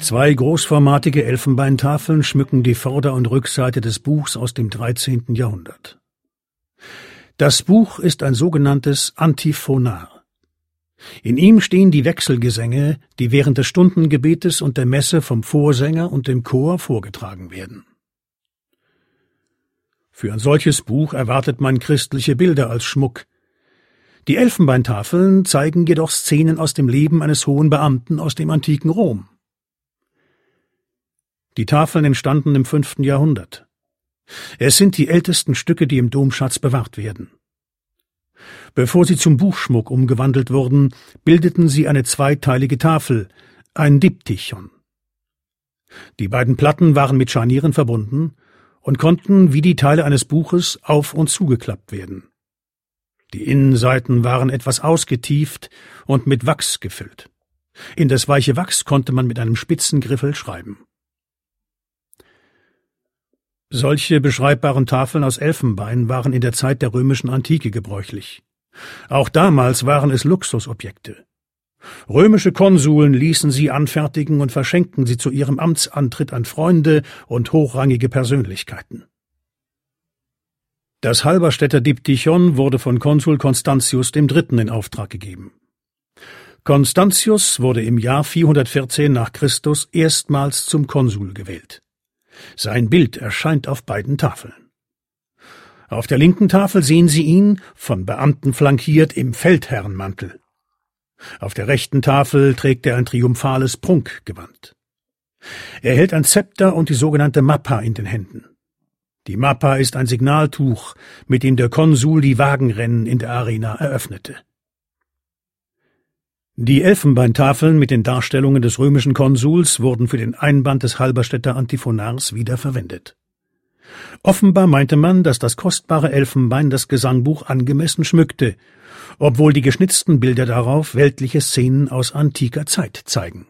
Zwei großformatige Elfenbeintafeln schmücken die Vorder- und Rückseite des Buchs aus dem 13. Jahrhundert. Das Buch ist ein sogenanntes Antiphonar. In ihm stehen die Wechselgesänge, die während des Stundengebetes und der Messe vom Vorsänger und dem Chor vorgetragen werden. Für ein solches Buch erwartet man christliche Bilder als Schmuck. Die Elfenbeintafeln zeigen jedoch Szenen aus dem Leben eines hohen Beamten aus dem antiken Rom. Die Tafeln entstanden im fünften Jahrhundert. Es sind die ältesten Stücke, die im Domschatz bewahrt werden. Bevor sie zum Buchschmuck umgewandelt wurden, bildeten sie eine zweiteilige Tafel, ein Diptychon. Die beiden Platten waren mit Scharnieren verbunden und konnten wie die Teile eines Buches auf und zugeklappt werden. Die Innenseiten waren etwas ausgetieft und mit Wachs gefüllt. In das weiche Wachs konnte man mit einem spitzen Griffel schreiben. Solche beschreibbaren Tafeln aus Elfenbein waren in der Zeit der römischen Antike gebräuchlich. Auch damals waren es Luxusobjekte. Römische Konsuln ließen sie anfertigen und verschenkten sie zu ihrem Amtsantritt an Freunde und hochrangige Persönlichkeiten. Das Halberstädter Diptychon wurde von Konsul Constantius III. in Auftrag gegeben. Constantius wurde im Jahr 414 nach Christus erstmals zum Konsul gewählt. Sein Bild erscheint auf beiden Tafeln. Auf der linken Tafel sehen Sie ihn, von Beamten flankiert, im Feldherrenmantel. Auf der rechten Tafel trägt er ein triumphales Prunkgewand. Er hält ein Zepter und die sogenannte Mappa in den Händen. Die Mappa ist ein Signaltuch, mit dem der Konsul die Wagenrennen in der Arena eröffnete. Die Elfenbeintafeln mit den Darstellungen des römischen Konsuls wurden für den Einband des Halberstädter Antiphonars wieder verwendet. Offenbar meinte man, dass das kostbare Elfenbein das Gesangbuch angemessen schmückte, obwohl die geschnitzten Bilder darauf weltliche Szenen aus antiker Zeit zeigen